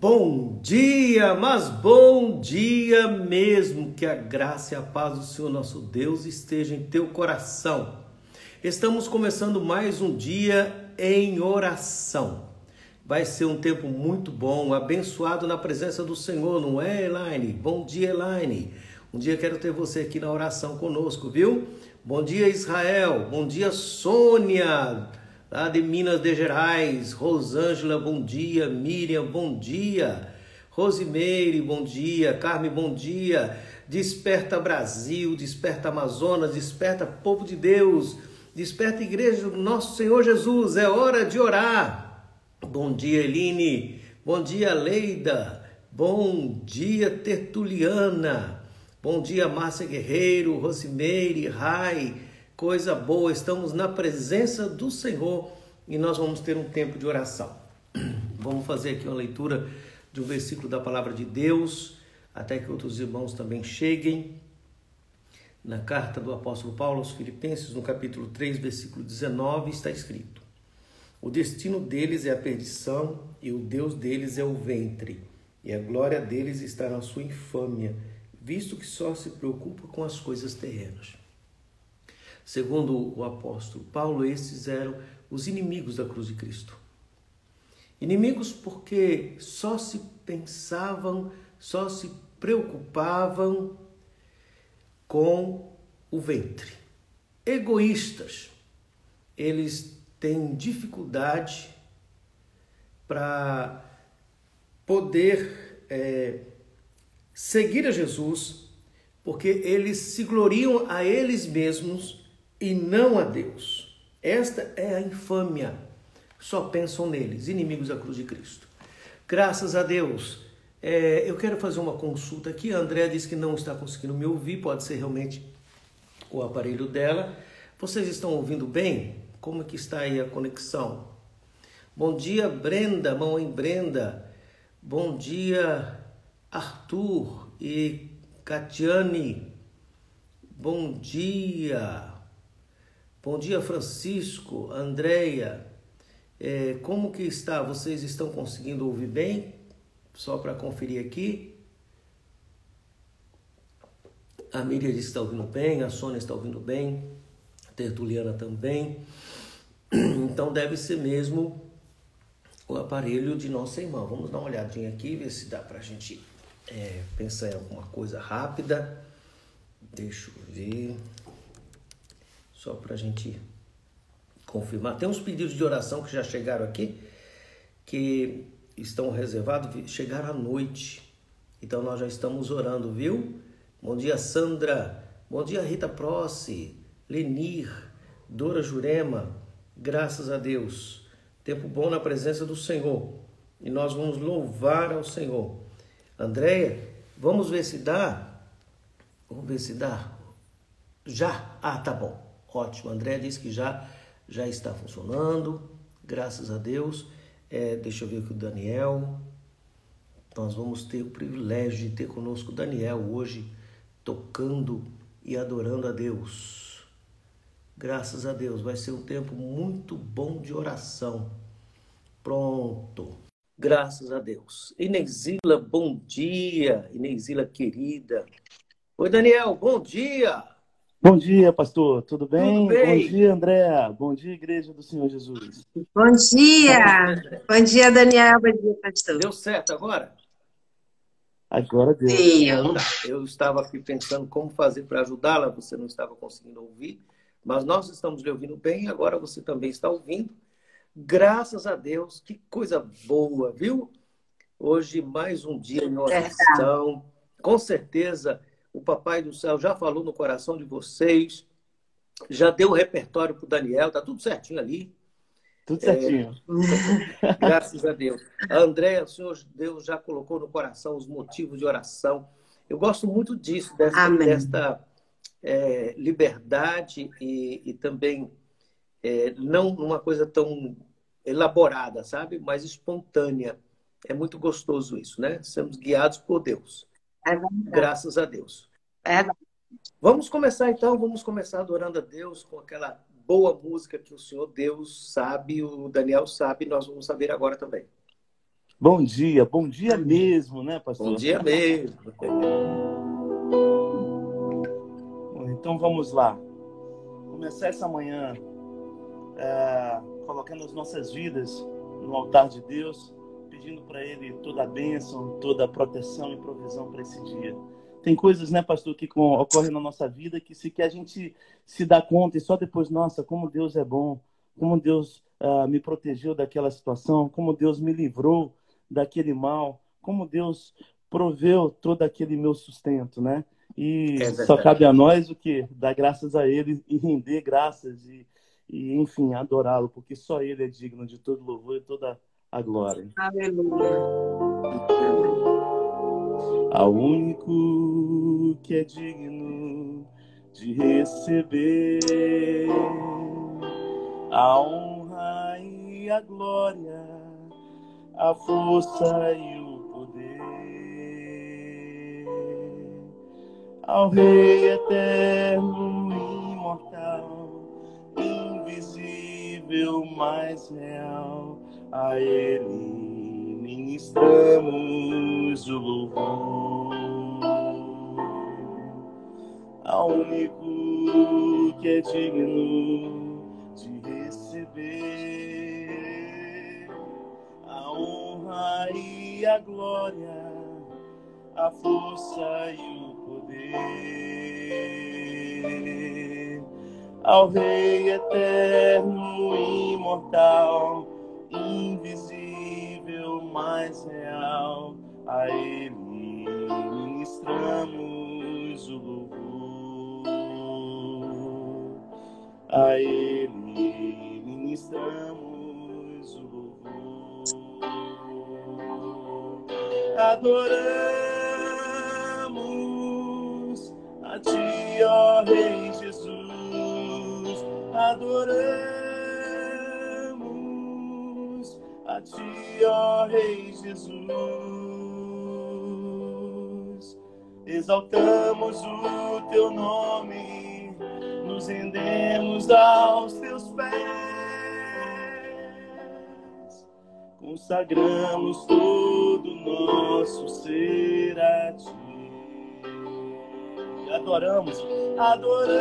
Bom dia, mas bom dia mesmo. Que a graça e a paz do Senhor nosso Deus esteja em teu coração. Estamos começando mais um dia em oração. Vai ser um tempo muito bom, abençoado na presença do Senhor, não é, Elaine? Bom dia, Elaine. Um dia quero ter você aqui na oração conosco, viu? Bom dia, Israel. Bom dia, Sônia lá de Minas de Gerais. Rosângela, bom dia. Miriam, bom dia. Rosimeire, bom dia. Carme, bom dia. Desperta Brasil, desperta Amazonas, desperta povo de Deus, desperta igreja do nosso Senhor Jesus. É hora de orar. Bom dia, Eline. Bom dia, Leida. Bom dia, Tertuliana. Bom dia, Márcia Guerreiro, Rosimeire, Rai. Coisa boa, estamos na presença do Senhor e nós vamos ter um tempo de oração. Vamos fazer aqui uma leitura de um versículo da palavra de Deus, até que outros irmãos também cheguem. Na carta do apóstolo Paulo aos Filipenses, no capítulo 3, versículo 19, está escrito: O destino deles é a perdição e o Deus deles é o ventre, e a glória deles está na sua infâmia, visto que só se preocupa com as coisas terrenas. Segundo o apóstolo Paulo, esses eram os inimigos da cruz de Cristo. Inimigos porque só se pensavam, só se preocupavam com o ventre. Egoístas. Eles têm dificuldade para poder é, seguir a Jesus, porque eles se gloriam a eles mesmos e não a Deus. Esta é a infâmia. Só pensam neles, inimigos da cruz de Cristo. Graças a Deus. É, eu quero fazer uma consulta aqui. A André disse que não está conseguindo me ouvir, pode ser realmente o aparelho dela. Vocês estão ouvindo bem? Como é que está aí a conexão? Bom dia, Brenda, mãe Brenda. Bom dia, Arthur e Catiane. Bom dia. Bom dia, Francisco, Andréia. É, como que está? Vocês estão conseguindo ouvir bem? Só para conferir aqui. A Miriam está ouvindo bem, a Sônia está ouvindo bem, a Tertuliana também. Então deve ser mesmo o aparelho de nossa irmã. Vamos dar uma olhadinha aqui, ver se dá para a gente é, pensar em alguma coisa rápida. Deixa eu ver só para a gente confirmar. Tem uns pedidos de oração que já chegaram aqui, que estão reservados, chegaram à noite. Então nós já estamos orando, viu? Bom dia, Sandra. Bom dia, Rita Prossi, Lenir, Dora Jurema. Graças a Deus. Tempo bom na presença do Senhor. E nós vamos louvar ao Senhor. Andréia, vamos ver se dá. Vamos ver se dá. Já? Ah, tá bom. Ótimo. André disse que já, já está funcionando, graças a Deus. É, deixa eu ver aqui o Daniel. Nós vamos ter o privilégio de ter conosco o Daniel hoje, tocando e adorando a Deus. Graças a Deus, vai ser um tempo muito bom de oração. Pronto. Graças a Deus. Inesila, bom dia. Inesila querida. Oi, Daniel, bom dia. Bom dia, pastor. Tudo bem? Tudo bem? Bom dia, André. Bom dia, Igreja do Senhor Jesus. Bom dia. Bom dia, Daniel. Bom dia, pastor. Deu certo agora? Agora deu. Sim. Eu estava aqui pensando como fazer para ajudá-la, você não estava conseguindo ouvir, mas nós estamos lhe ouvindo bem, agora você também está ouvindo. Graças a Deus, que coisa boa, viu? Hoje mais um dia em oração. É. Com certeza o Papai do Céu já falou no coração de vocês, já deu o repertório para o Daniel, tá tudo certinho ali. Tudo certinho. É, graças a Deus. A Andréia, o Senhor Deus já colocou no coração os motivos de oração. Eu gosto muito disso, desta, desta é, liberdade e, e também é, não uma coisa tão elaborada, sabe? Mas espontânea. É muito gostoso isso, né? Sermos guiados por Deus. É Graças a Deus. É Vamos começar então, vamos começar adorando a Deus com aquela boa música que o Senhor Deus sabe, o Daniel sabe, nós vamos saber agora também. Bom dia, bom dia mesmo, né, pastor? Bom dia mesmo. Então vamos lá. Começar essa manhã é, colocando as nossas vidas no altar de Deus, pedindo para Ele toda a bênção, toda a proteção e provisão para esse dia. Tem coisas, né, pastor, que ocorrem na nossa vida que se que a gente se dá conta e só depois, nossa, como Deus é bom, como Deus uh, me protegeu daquela situação, como Deus me livrou daquele mal, como Deus proveu todo aquele meu sustento, né? E é só cabe a nós o que dar graças a Ele e render graças e, e enfim, adorá-lo, porque só Ele é digno de todo louvor e toda a glória. Aleluia. Ao único que é digno de receber a honra e a glória, a força e o poder ao Rei eterno, imortal, invisível, mais real, a Ele ministramos o louvor. Ao único que é digno de receber a honra e a glória, a força e o poder ao Rei eterno, imortal, mais real, a Ele ministramos o louvor, a Ele ministramos o louvor, adoramos a ti, ó Rei Jesus, adoramos a ti, ó Rei Jesus, exaltamos o teu nome, nos rendemos aos teus pés, consagramos todo o nosso ser a ti. Adoramos, adoramos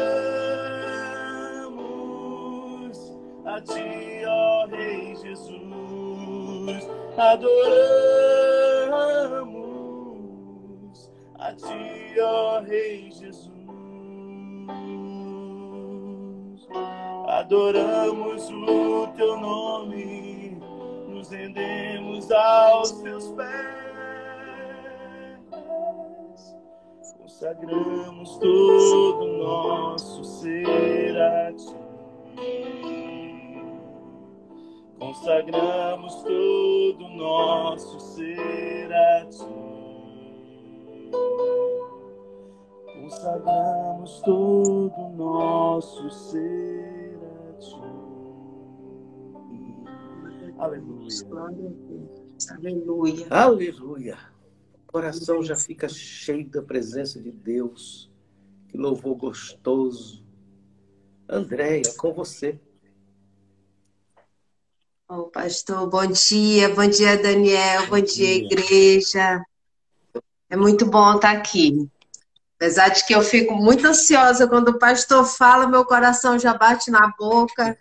a Ti, ó Rei Jesus, adoramos a Ti, ó Rei Jesus, adoramos o Teu nome, nos rendemos aos Teus pés. consagramos todo o nosso ser a ti. Consagramos todo o nosso ser a ti. Consagramos todo o nosso ser a ti. Aleluia. Aleluia. Aleluia coração já fica cheio da presença de Deus. Que louvor gostoso. Andréia, com você. Oh, pastor, bom dia, bom dia, Daniel, bom, dia, igreja. É muito bom estar aqui. Apesar de que eu fico muito ansiosa quando o pastor fala, meu coração já bate na boca.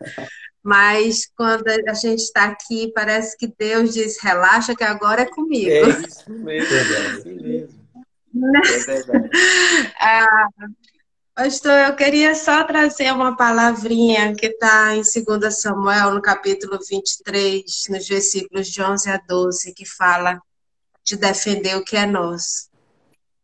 Mas quando a gente está aqui, parece que Deus diz: relaxa, que agora é comigo. É isso mesmo, é assim mesmo. É verdade. ah, pastor, eu queria só trazer uma palavrinha que está em 2 Samuel, no capítulo 23, nos versículos de 11 a 12, que fala de defender o que é nosso.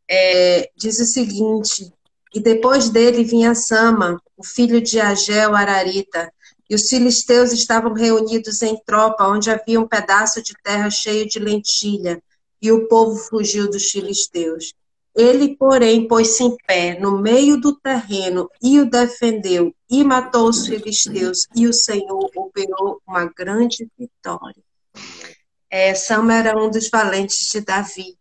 É, diz o seguinte: E depois dele vinha Sama, o filho de Agel Ararita e os filisteus estavam reunidos em tropa, onde havia um pedaço de terra cheio de lentilha, e o povo fugiu dos filisteus. Ele, porém, pôs-se em pé no meio do terreno e o defendeu, e matou os filisteus, e o Senhor operou uma grande vitória. É, Sama era um dos valentes de Davi,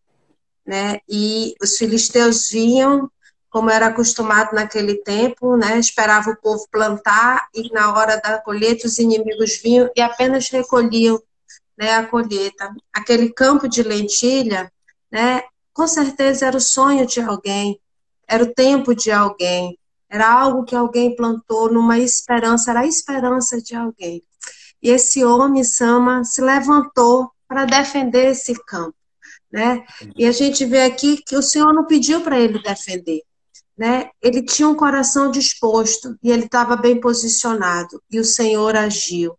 né? E os filisteus vinham como era acostumado naquele tempo, né? Esperava o povo plantar e na hora da colheita os inimigos vinham e apenas recolhiam né, a colheita. Aquele campo de lentilha, né, com certeza era o sonho de alguém, era o tempo de alguém, era algo que alguém plantou numa esperança, era a esperança de alguém. E esse homem, Sama, se levantou para defender esse campo. Né? E a gente vê aqui que o Senhor não pediu para ele defender. Né? Ele tinha um coração disposto e ele estava bem posicionado e o Senhor agiu.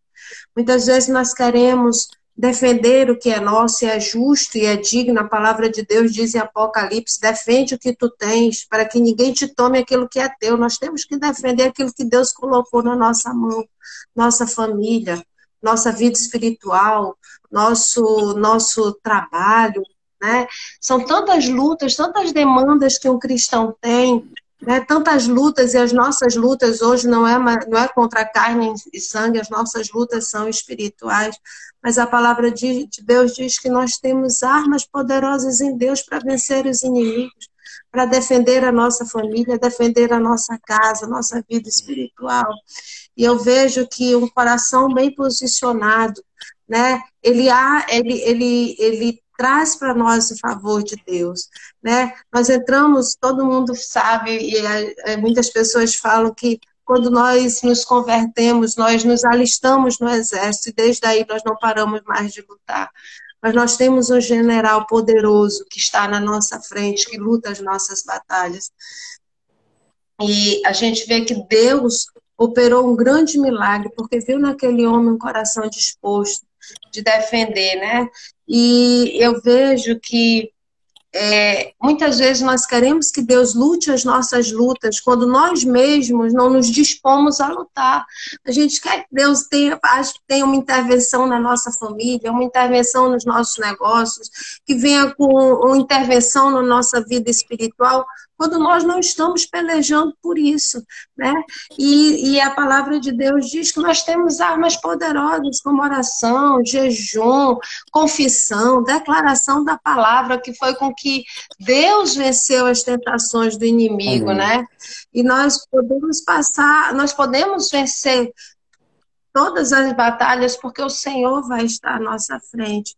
Muitas vezes nós queremos defender o que é nosso e é justo e é digno. A palavra de Deus diz em Apocalipse: defende o que tu tens, para que ninguém te tome aquilo que é teu. Nós temos que defender aquilo que Deus colocou na nossa mão, nossa família, nossa vida espiritual, nosso nosso trabalho, né? São tantas lutas, tantas demandas que um cristão tem, né? Tantas lutas e as nossas lutas hoje não é não é contra carne e sangue, as nossas lutas são espirituais. Mas a palavra de Deus diz que nós temos armas poderosas em Deus para vencer os inimigos, para defender a nossa família, defender a nossa casa, nossa vida espiritual. E eu vejo que um coração bem posicionado, né? Ele há, ele, ele, ele traz para nós o favor de Deus, né? Nós entramos, todo mundo sabe e é, muitas pessoas falam que quando nós nos convertemos, nós nos alistamos no exército e desde aí nós não paramos mais de lutar. Mas nós temos um general poderoso que está na nossa frente, que luta as nossas batalhas. E a gente vê que Deus operou um grande milagre, porque viu naquele homem um coração disposto de defender, né? E eu vejo que é, muitas vezes nós queremos que Deus lute as nossas lutas quando nós mesmos não nos dispomos a lutar. A gente quer que Deus tenha, tenha uma intervenção na nossa família, uma intervenção nos nossos negócios, que venha com uma intervenção na nossa vida espiritual, quando nós não estamos pelejando por isso, né? E, e, a palavra de Deus diz que nós temos armas poderosas como oração, jejum, confissão, declaração da palavra, que foi com que Deus venceu as tentações do inimigo, Amém. né? E nós podemos passar, nós podemos vencer todas as batalhas porque o Senhor vai estar à nossa frente.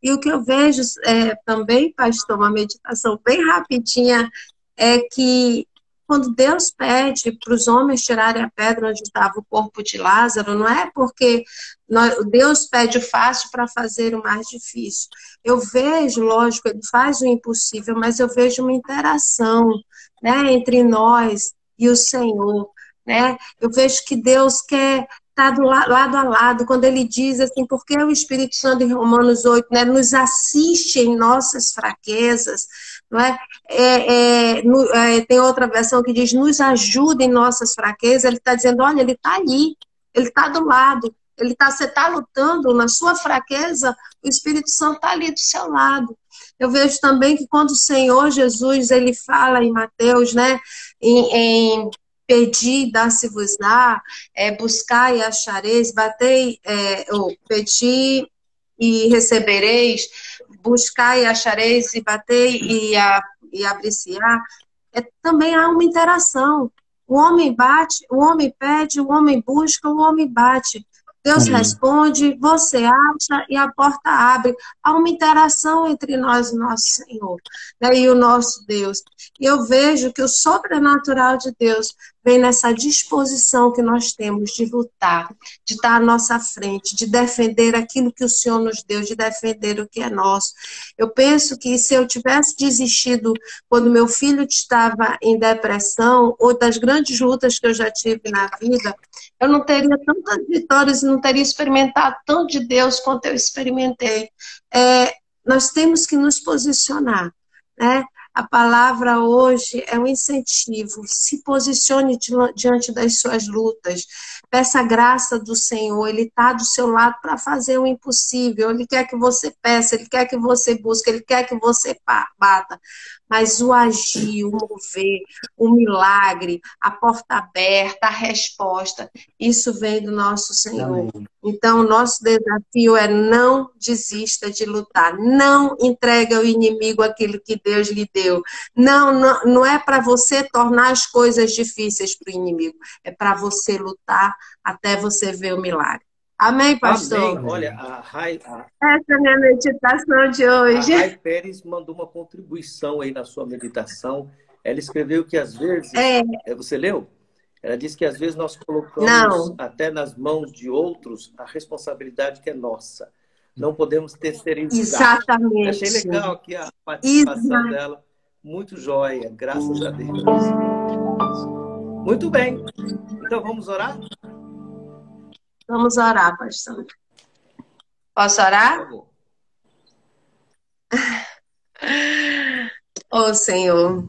E o que eu vejo é, também, pastor, uma meditação bem rapidinha é que quando Deus pede para os homens tirarem a pedra onde estava o corpo de Lázaro, não é porque Deus pede o fácil para fazer o mais difícil. Eu vejo, lógico, ele faz o impossível, mas eu vejo uma interação né, entre nós e o Senhor. Né? Eu vejo que Deus quer tá do lado a lado, quando ele diz assim, porque o Espírito Santo em Romanos 8 né, nos assiste em nossas fraquezas, não é? é, é, no, é tem outra versão que diz: nos ajuda em nossas fraquezas. Ele está dizendo: olha, ele está ali, ele está do lado. Ele tá, você está lutando na sua fraqueza, o Espírito Santo está ali do seu lado. Eu vejo também que quando o Senhor Jesus ele fala em Mateus, né, em, em pedir, dá-se-vos-á, é, buscar e achareis, batei, é, ou pedir e recebereis, buscar e achareis, e bater e, a, e apreciar, é, também há uma interação. O homem bate, o homem pede, o homem busca, o homem bate. Deus Amém. responde, você acha e a porta abre. Há uma interação entre nós e nosso Senhor né, e o nosso Deus. E eu vejo que o sobrenatural de Deus vem nessa disposição que nós temos de lutar, de estar à nossa frente, de defender aquilo que o Senhor nos deu, de defender o que é nosso. Eu penso que se eu tivesse desistido quando meu filho estava em depressão, ou das grandes lutas que eu já tive na vida, eu não teria tantas vitórias e não teria experimentado tanto de Deus quanto eu experimentei. É, nós temos que nos posicionar, né? A palavra hoje é um incentivo. Se posicione diante das suas lutas. Peça a graça do Senhor. Ele está do seu lado para fazer o impossível. Ele quer que você peça, ele quer que você busque, ele quer que você bata mas o agir, o mover, o milagre, a porta aberta, a resposta, isso vem do nosso Senhor. Então, o nosso desafio é não desista de lutar, não entregue ao inimigo aquilo que Deus lhe deu. Não, não, não é para você tornar as coisas difíceis para o inimigo, é para você lutar até você ver o milagre. Amém, pastor? Amém. Olha, a Rai, a, Essa é a minha meditação de a hoje. Rai Pérez mandou uma contribuição aí na sua meditação. Ela escreveu que às vezes. É, É, Você leu? Ela disse que às vezes nós colocamos Não. até nas mãos de outros a responsabilidade que é nossa. Não podemos terceirizar. exatamente. Achei legal aqui a participação Exato. dela. Muito jóia, graças a Deus. Muito bem. Então vamos orar? Vamos orar, pastor. Posso orar? Ô Senhor,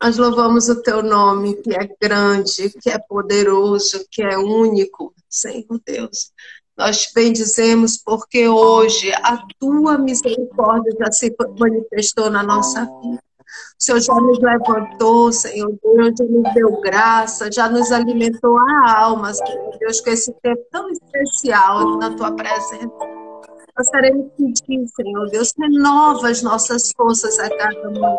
nós louvamos o teu nome, que é grande, que é poderoso, que é único, Senhor Deus. Nós te bendizemos porque hoje a tua misericórdia já se manifestou na nossa vida. O Senhor já nos levantou, Senhor Deus, já nos deu graça, já nos alimentou a alma, Senhor Deus, com esse tempo tão especial na tua presença. Nós queremos pedir, Senhor Deus, renova as nossas forças a cada manhã.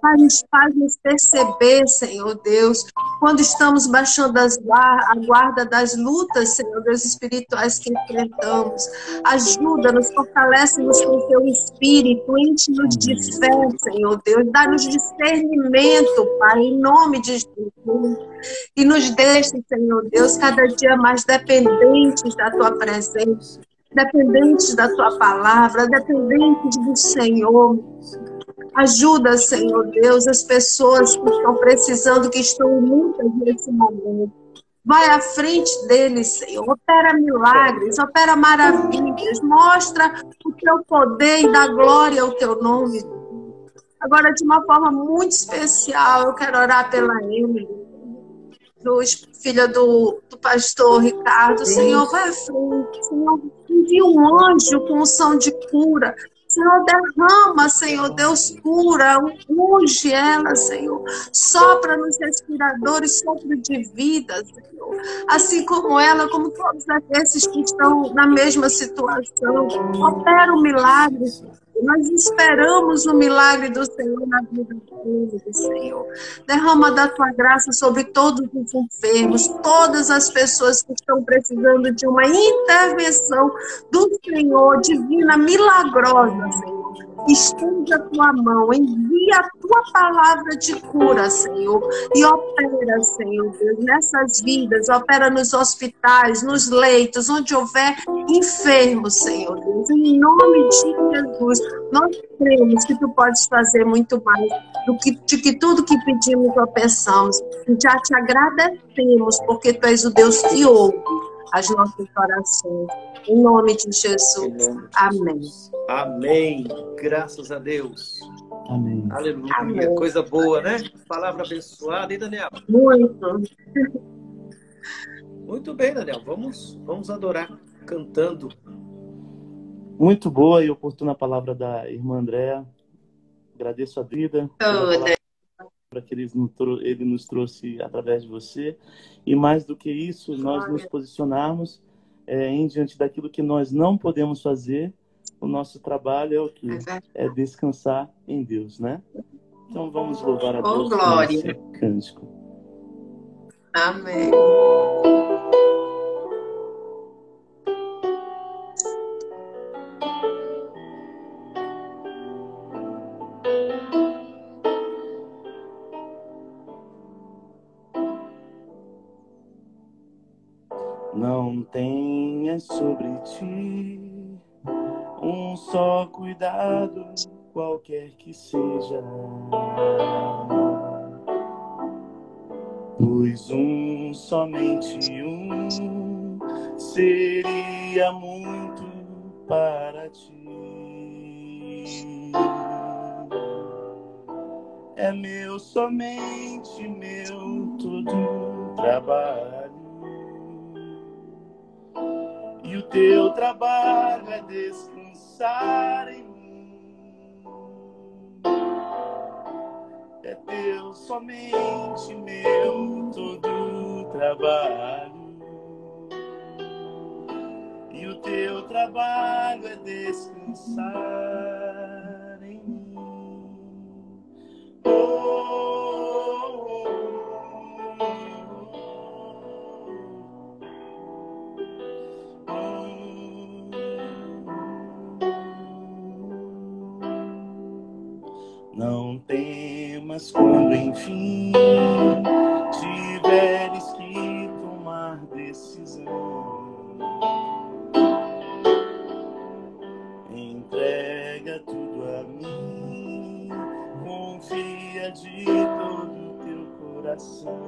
Faz, faz-nos perceber, Senhor Deus, quando estamos baixando as a guarda das lutas, Senhor Deus, espirituais que enfrentamos. Ajuda-nos, fortalece-nos com o teu espírito, enche-nos de fé, Senhor Deus. Dá-nos discernimento, Pai, em nome de Jesus. E nos deixe, Senhor Deus, cada dia mais dependentes da tua presença dependentes da tua palavra, dependentes do Senhor. Ajuda, Senhor Deus, as pessoas que estão precisando, que estão em lutas nesse momento. Vai à frente deles, Senhor. Opera milagres, opera maravilhas. Mostra o teu poder e dá glória ao teu nome. Agora, de uma forma muito especial, eu quero orar pela Emily, filha do, do pastor Ricardo. Senhor, vai à frente. Senhor, envia um anjo com unção de cura. Senhor, derrama, Senhor, Deus cura, unge ela, Senhor. Sopra nos respiradores, sopro de vida, Senhor. Assim como ela, como todos aqueles que estão na mesma situação. Opera o milagre, nós esperamos o milagre do Senhor na vida deles, Senhor. Derrama da tua graça sobre todos os enfermos, todas as pessoas que estão precisando de uma intervenção do Senhor, divina, milagrosa, Senhor. Estende a tua mão, envia a tua palavra de cura, Senhor, e opera, Senhor Deus, nessas vidas, opera nos hospitais, nos leitos, onde houver enfermos, Senhor Deus, em nome de Jesus. Nós cremos que tu podes fazer muito mais do que, de que tudo que pedimos ou pensamos. Já te agradecemos, porque tu és o Deus que ouve as nossas orações. Em nome de Jesus. Amém. Amém. Graças a Deus. Amém. Aleluia. Amém. Coisa boa, né? Palavra abençoada. E Daniel? Muito. Muito bem, Daniel. Vamos, vamos adorar cantando. Muito boa e oportuna palavra da irmã Andréa. Agradeço a vida Toda. Que ele nos, trou- ele nos trouxe através de você. E mais do que isso, nós nos posicionarmos é, em diante daquilo que nós não podemos fazer. O nosso trabalho é o que? É descansar em Deus, né? Então vamos louvar a Oh, Deus com glória. esse cântico. Amém. Sobre ti um só cuidado, qualquer que seja. Pois um, somente um, seria muito para ti. É meu, somente meu, todo trabalho. E o teu trabalho é descansar em mim. É teu, somente meu, todo trabalho. E o teu trabalho é descansar confia de todo teu coração.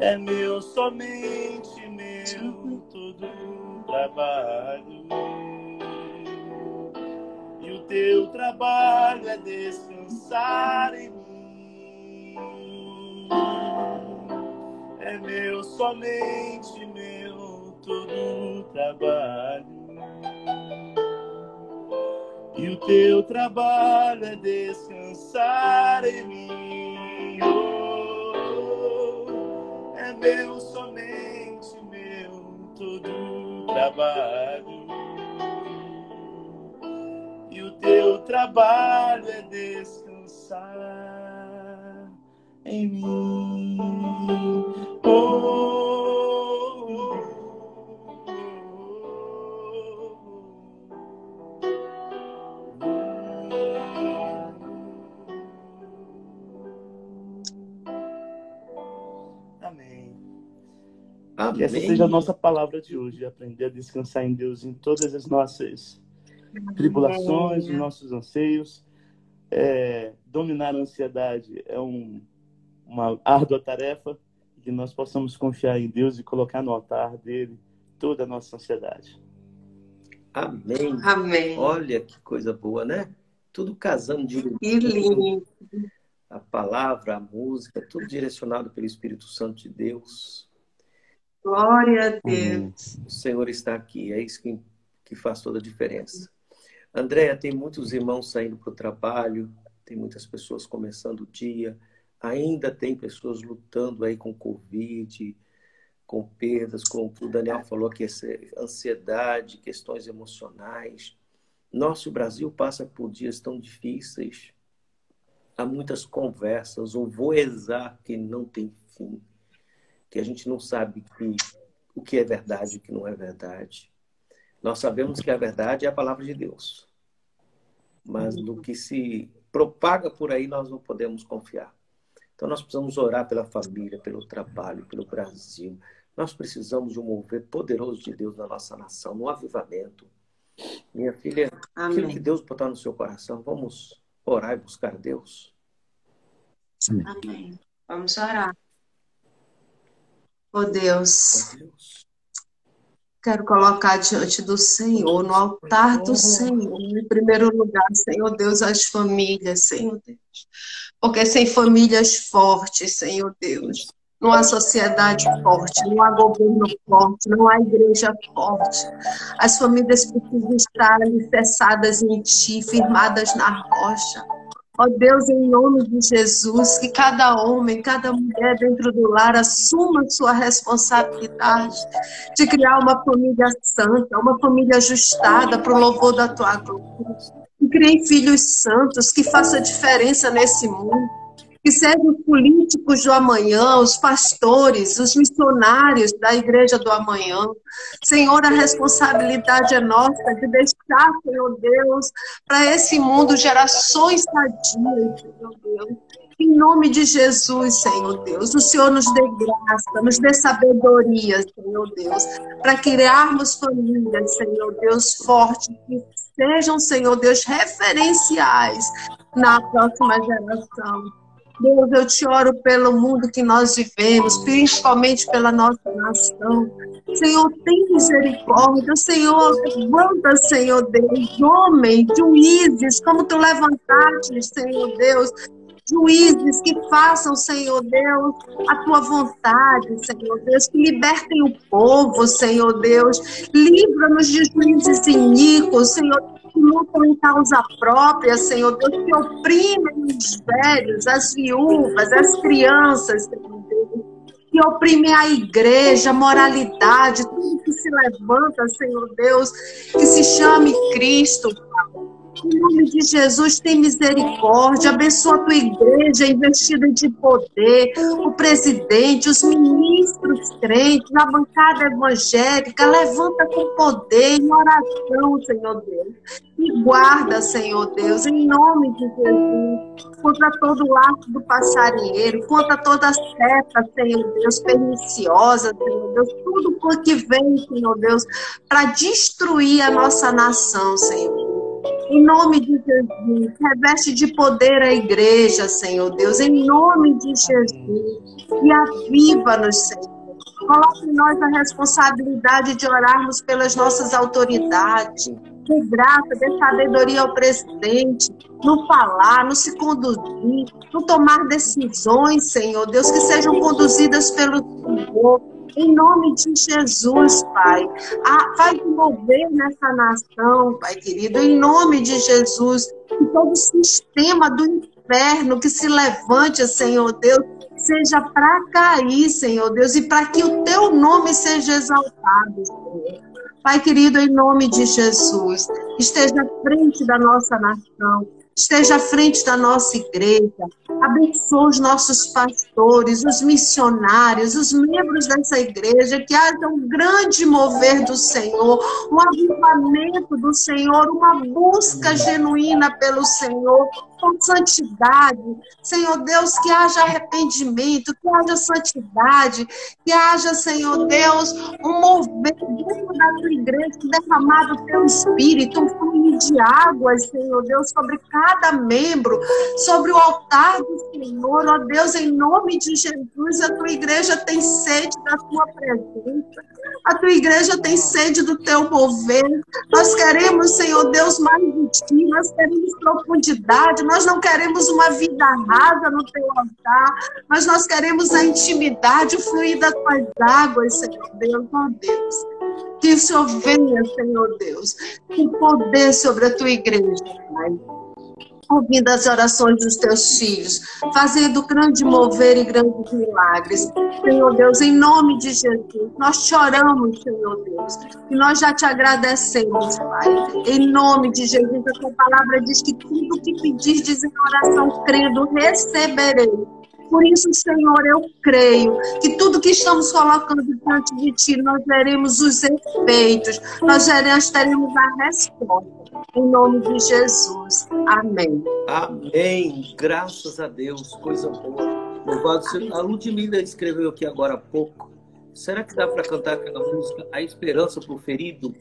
É meu, somente meu, todo trabalho. E o teu trabalho é descansar em mim. É meu, somente meu, todo trabalho. E o teu trabalho é descansar em mim. Oh, é meu, somente meu, todo trabalho. E o teu trabalho é descansar em mim. Amém. Que essa seja a nossa palavra de hoje, aprender a descansar em Deus em todas as nossas tribulações, os nossos anseios. É, dominar a ansiedade é um, uma árdua tarefa que nós possamos confiar em Deus e colocar no altar dele toda a nossa ansiedade. Amém. Amém. Olha que coisa boa, né? Tudo casando Que direitinho. lindo. A palavra, a música, tudo direcionado pelo Espírito Santo de Deus. Glória a Deus. O Senhor está aqui, é isso que, que faz toda a diferença. Andréia, tem muitos irmãos saindo para o trabalho, tem muitas pessoas começando o dia, ainda tem pessoas lutando aí com Covid, com perdas, como o Daniel falou, que ansiedade, questões emocionais. Nosso Brasil passa por dias tão difíceis, há muitas conversas, um voezar que não tem fim, que a gente não sabe que, o que é verdade e o que não é verdade. Nós sabemos que a verdade é a palavra de Deus, mas no que se propaga por aí nós não podemos confiar. Então nós precisamos orar pela família, pelo trabalho, pelo Brasil. Nós precisamos de um mover poderoso de Deus na nossa nação, no avivamento. Minha filha, aquilo que Amém. Deus botar no seu coração, vamos orar e buscar Deus. Amém. Vamos orar. Oh Deus, Ó Deus. quero colocar diante do Senhor, no altar do Senhor, em primeiro lugar, Senhor Deus, as famílias, Senhor Deus. Porque sem famílias fortes, Senhor Deus, não há sociedade forte, não há governo forte, não há igreja forte. As famílias precisam estar alicerçadas em Ti, firmadas na rocha. Ó Deus, em nome de Jesus, que cada homem, cada mulher dentro do lar assuma sua responsabilidade de criar uma família santa, uma família ajustada para o louvor da tua glória. Que criem filhos santos, que faça diferença nesse mundo. Que sejam os políticos do amanhã, os pastores, os missionários da igreja do amanhã. Senhor, a responsabilidade é nossa de deixar, Senhor Deus, para esse mundo gerações sadias, Senhor Deus. Em nome de Jesus, Senhor Deus, o Senhor nos dê graça, nos dê sabedoria, Senhor Deus, para criarmos famílias, Senhor Deus, fortes, que sejam, Senhor Deus, referenciais na próxima geração. Deus, eu te oro pelo mundo que nós vivemos, principalmente pela nossa nação. Senhor, tem misericórdia. Senhor, levanta, Senhor Deus, homens, juízes, como tu levantaste, Senhor Deus, juízes que façam, Senhor Deus, a tua vontade, Senhor Deus, que libertem o povo, Senhor Deus. Livra-nos de juízes iníquos, Senhor, que lutam em causa própria, Senhor Deus, que oprimem os velhos, as viúvas, as crianças, Senhor Deus, que oprimem a igreja, a moralidade, tudo que se levanta, Senhor Deus, que se chame Cristo, Pai. Em nome de Jesus, tem misericórdia. Abençoa a tua igreja investida de poder, o presidente, os ministros crentes, a bancada evangélica. Levanta com poder em oração, Senhor Deus. E guarda, Senhor Deus, em nome de Jesus, contra todo o laço do passarinheiro, contra toda seta, Senhor Deus, perniciosa, Senhor Deus, tudo que vem, Senhor Deus, para destruir a nossa nação, Senhor. Em nome de Jesus, reveste de poder a igreja, Senhor Deus, em nome de Jesus. E aviva-nos, Senhor. Coloque em nós a responsabilidade de orarmos pelas nossas autoridades. De graça, dê sabedoria ao presidente, no falar, no se conduzir, no tomar decisões, Senhor Deus, que sejam conduzidas pelo Senhor em nome de Jesus, Pai. Ah, vai mover nessa nação, Pai querido, em nome de Jesus. Que todo sistema do inferno que se levante, Senhor Deus, seja para cair, Senhor Deus, e para que o teu nome seja exaltado, Senhor. Pai querido, em nome de Jesus, esteja à frente da nossa nação, esteja à frente da nossa igreja, abençoe os nossos pastores, os missionários, os membros dessa igreja, que haja um grande mover do Senhor, um avivamento do Senhor, uma busca genuína pelo Senhor, com santidade. Senhor Deus, que haja arrependimento, que haja santidade, que haja, Senhor Deus, um mover dentro da tua igreja, derramado o teu espírito, um fluir de águas, Senhor Deus, sobre cada membro, sobre o altar do Senhor. Ó Deus, em nome de Jesus, a tua igreja tem sede da tua presença. A tua igreja tem sede do teu mover. Nós queremos, Senhor Deus, mais de ti. Nós queremos profundidade. Nós não queremos uma vida rasa no teu altar. Mas nós queremos a intimidade, o fluir das tuas águas, Senhor Deus. Ó Deus. Que o Senhor venha, Senhor Deus, com poder sobre a tua igreja, Pai ouvindo as orações dos teus filhos, fazendo grande mover e grandes milagres. Senhor Deus, em nome de Jesus, nós choramos, Senhor Deus, e nós já te agradecemos, Pai. Em nome de Jesus, a tua palavra diz que tudo que pedirdes em oração, crendo, receberei. Por isso, Senhor, eu creio que tudo que estamos colocando diante de Ti, nós veremos os efeitos, nós teremos a resposta. Em nome de Jesus. Amém. Amém. Graças a Deus. Coisa boa. Louvado seja. A Ludmilla escreveu aqui agora há pouco. Será que dá para cantar aquela música A Esperança para o Ferido?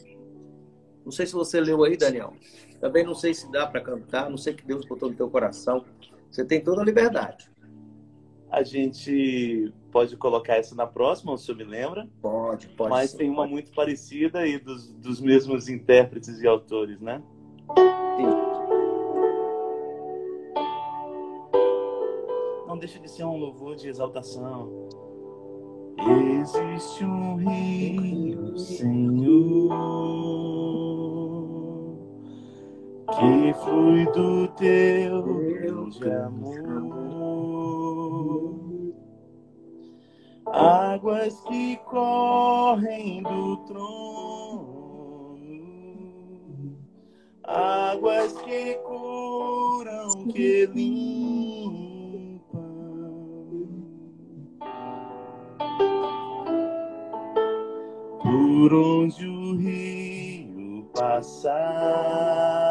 Não sei se você leu aí, Daniel. Também não sei se dá para cantar. Não sei que Deus botou no teu coração. Você tem toda a liberdade. A gente pode colocar essa na próxima, o senhor me lembra? Pode, pode. Mas sim, tem uma pode. muito parecida e dos, dos mesmos intérpretes e autores, né? Não deixa de ser um louvor de exaltação. Existe um rio, Senhor, que flui do teu grande amor. Águas que correm do trono, águas que curam, que limpam. Por onde o rio passar,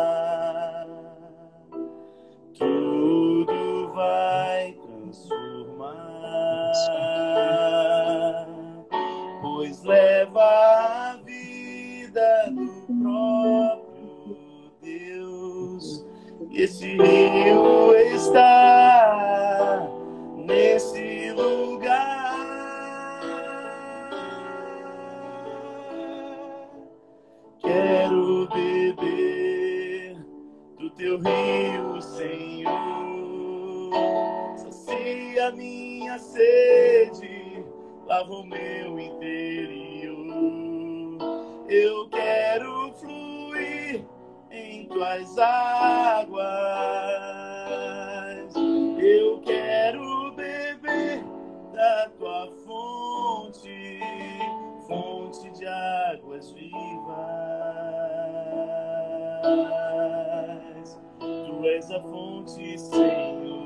és a fonte, Senhor.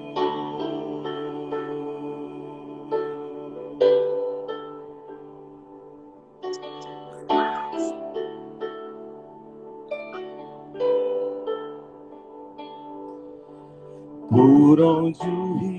Por onde o rio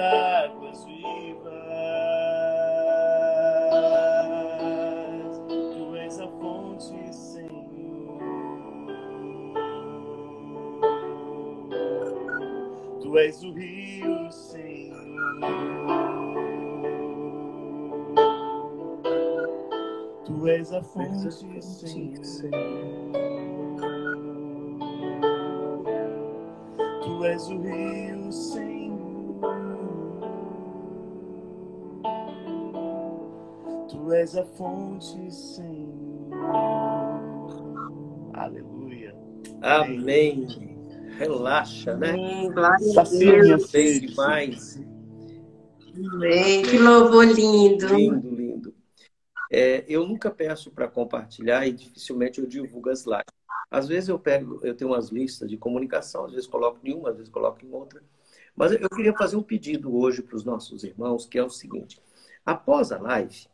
águas vivas. Tu és a fonte, Senhor. Tu és o rio, Senhor. Tu és a fonte, Senhor. És o rio, Senhor. Tu és a fonte, Senhor. Aleluia. Amém. Relaxa, né? Amém. Glória a demais. Amém. Que louvor lindo. Lindo, lindo. É, eu nunca peço para compartilhar e dificilmente eu divulgo as lives. Às vezes eu pego, eu tenho umas listas de comunicação, às vezes coloco em uma, às vezes coloco em outra. Mas eu queria fazer um pedido hoje para os nossos irmãos, que é o seguinte: após a live,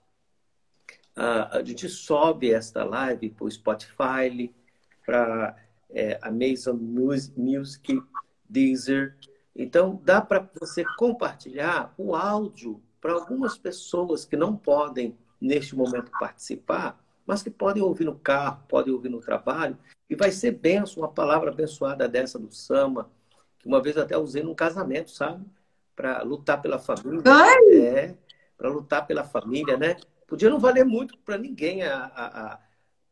a gente sobe esta live para o Spotify, para é, Amazon Music, Deezer. Então, dá para você compartilhar o áudio para algumas pessoas que não podem, neste momento, participar, mas que podem ouvir no carro, podem ouvir no trabalho, e vai ser benção, uma palavra abençoada dessa do Sama, que uma vez até usei num casamento, sabe? Para lutar pela família. É, para lutar pela família, né? Podia não valer muito para ninguém a, a,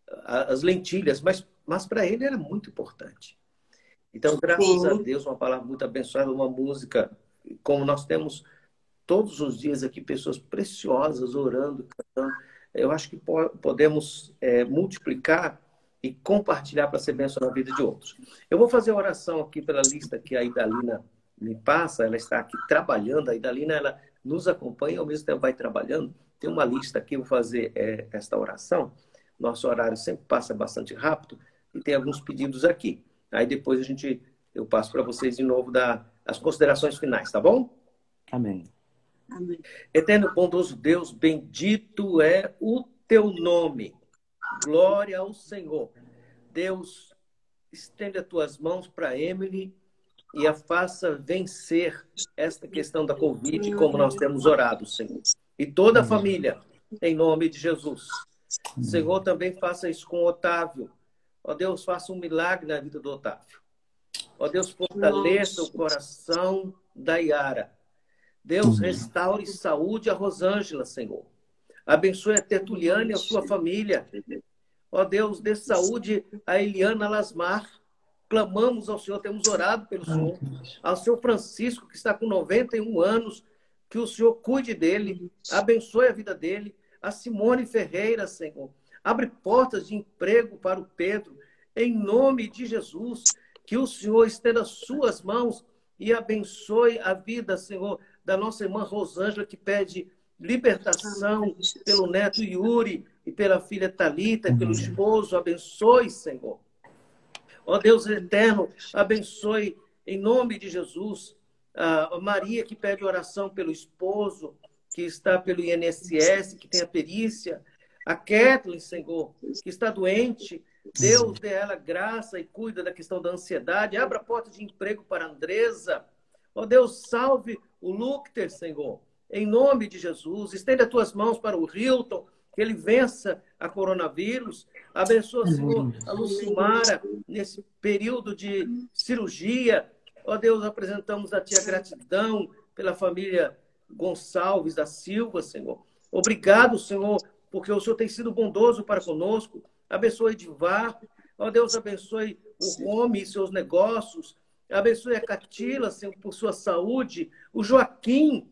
a, as lentilhas, mas, mas para ele era muito importante. Então, graças Sim. a Deus, uma palavra muito abençoada, uma música, como nós temos todos os dias aqui pessoas preciosas orando, cantando. Eu acho que podemos é, multiplicar e compartilhar para ser bênção na vida de outros. Eu vou fazer a oração aqui pela lista que a Idalina me passa. Ela está aqui trabalhando. A Idalina ela nos acompanha e ao mesmo tempo vai trabalhando. Tem uma lista aqui, vou fazer é, esta oração. Nosso horário sempre passa bastante rápido e tem alguns pedidos aqui. Aí depois a gente, eu passo para vocês de novo da, as considerações finais, tá bom? Amém. Amém. Eterno bondoso Deus, bendito é o teu nome. Glória ao Senhor. Deus, estende as tuas mãos para Emily e a faça vencer esta questão da Covid, como nós temos orado, Senhor e toda a família, em nome de Jesus. Senhor, também faça isso com o Otávio. Ó Deus, faça um milagre na vida do Otávio. Ó Deus, fortaleça Nossa. o coração da Yara. Deus, restaure saúde a Rosângela, Senhor. Abençoe a Tertuliane e a sua família. Ó Deus, dê saúde a Eliana Lasmar. Clamamos ao Senhor, temos orado pelo Senhor. Ao Senhor Francisco, que está com 91 anos, que o Senhor cuide dele, abençoe a vida dele. A Simone Ferreira, Senhor. Abre portas de emprego para o Pedro, em nome de Jesus. Que o Senhor estenda suas mãos e abençoe a vida, Senhor, da nossa irmã Rosângela, que pede libertação pelo neto Yuri e pela filha Talita, pelo esposo. Abençoe, Senhor. Ó Deus eterno, abençoe em nome de Jesus a Maria que pede oração pelo esposo, que está pelo INSS, que tem a perícia. A Kathleen, Senhor, que está doente. Deus dê ela graça e cuida da questão da ansiedade. Abra a porta de emprego para a Andresa. Ó Deus, salve o Lúcter, Senhor. Em nome de Jesus, estenda as tuas mãos para o Hilton, que ele vença a coronavírus. Abençoa, Senhor, a Lucimara nesse período de cirurgia. Ó Deus, apresentamos a Ti a gratidão pela família Gonçalves da Silva, Senhor. Obrigado, Senhor, porque o Senhor tem sido bondoso para conosco. Abençoe Edivar. Ó Deus, abençoe o homem e seus negócios. Abençoe a Catila, Senhor, por sua saúde. O Joaquim,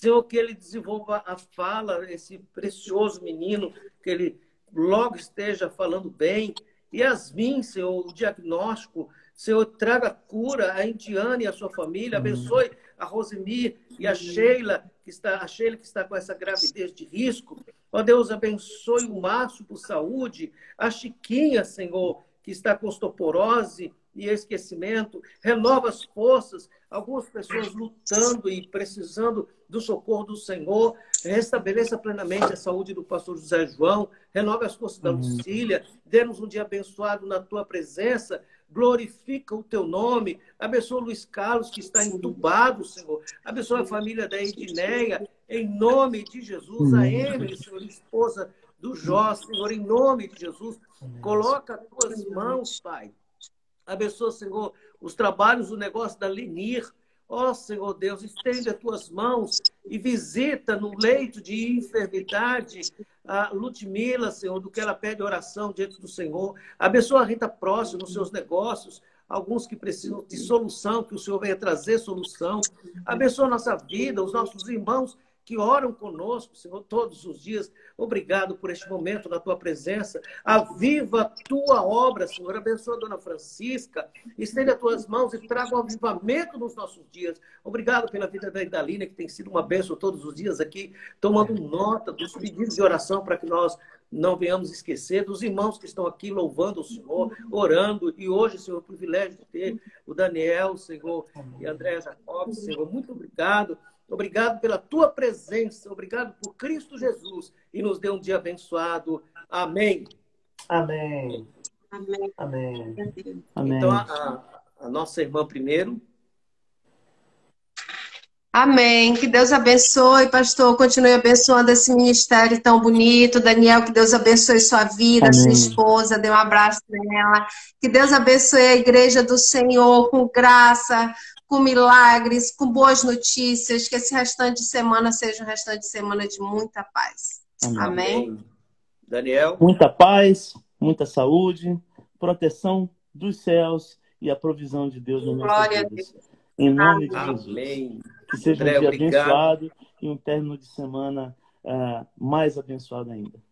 Senhor, que ele desenvolva a fala, esse precioso menino, que ele logo esteja falando bem. Yasmin, Senhor, o diagnóstico. Senhor, traga cura a Indiana e a sua família. Abençoe a Rosemir e a Sheila, que está, a Sheila que está com essa gravidez de risco. Ó Deus, abençoe o Márcio por saúde. A Chiquinha, Senhor, que está com osteoporose e esquecimento. Renova as forças. Algumas pessoas lutando e precisando do socorro do Senhor. Restabeleça plenamente a saúde do pastor José João. Renove as forças da Lucília. Dê-nos um dia abençoado na tua presença glorifica o teu nome. Abençoa o Luiz Carlos, que está entubado, Senhor. Abençoa a família da Edneia, em nome de Jesus. A Emily, Senhor, esposa do Jó, Senhor, em nome de Jesus. Coloca as tuas mãos, Pai. Abençoa, Senhor, os trabalhos, o negócio da Lenir. Ó oh, Senhor Deus, estende as tuas mãos e visita no leito de enfermidade a Ludmila, Senhor, do que ela pede oração diante do Senhor. Abençoa a Rita próxima nos seus negócios, alguns que precisam de solução, que o Senhor venha trazer solução. Abençoa a nossa vida, os nossos irmãos que oram conosco, Senhor, todos os dias. Obrigado por este momento na tua presença. Aviva a tua obra, Senhor. Abençoa a dona Francisca. Estende as tuas mãos e traga um avivamento nos nossos dias. Obrigado pela vida da Idalina, que tem sido uma bênção todos os dias aqui, tomando nota dos pedidos de oração para que nós não venhamos esquecer dos irmãos que estão aqui louvando o Senhor, orando. E hoje, Senhor, o privilégio de ter o Daniel, Senhor, e André Jacob, Senhor. Muito obrigado. Obrigado pela tua presença. Obrigado por Cristo Jesus. E nos dê um dia abençoado. Amém. Amém. Amém. Amém. Então, a, a, nossa irmã primeiro. Amém. Que Deus abençoe, pastor. Continue abençoando esse ministério tão bonito. Daniel, que Deus abençoe sua vida, Amém. sua esposa. Dê um abraço nela. Que Deus abençoe a igreja do Senhor com graça, com milagres, com boas notícias, que esse restante de semana seja um restante de semana de muita paz. Amém. Amém. Daniel? Muita paz, muita saúde, proteção dos céus e a provisão de Deus no nosso vidas. Em nome de Jesus. Amém. Que seja André, um dia obrigado. abençoado e um término de semana uh, mais abençoado ainda.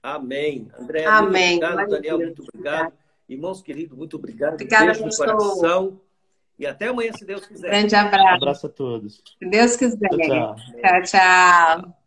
Amém. André, Amém. muito obrigado. Daniel, muito obrigado. Irmãos queridos, muito obrigado. Obrigada, Beijo no coração. E até amanhã, se Deus quiser. Grande abraço. abraço a todos. Se Deus quiser. tchau. tchau. tchau.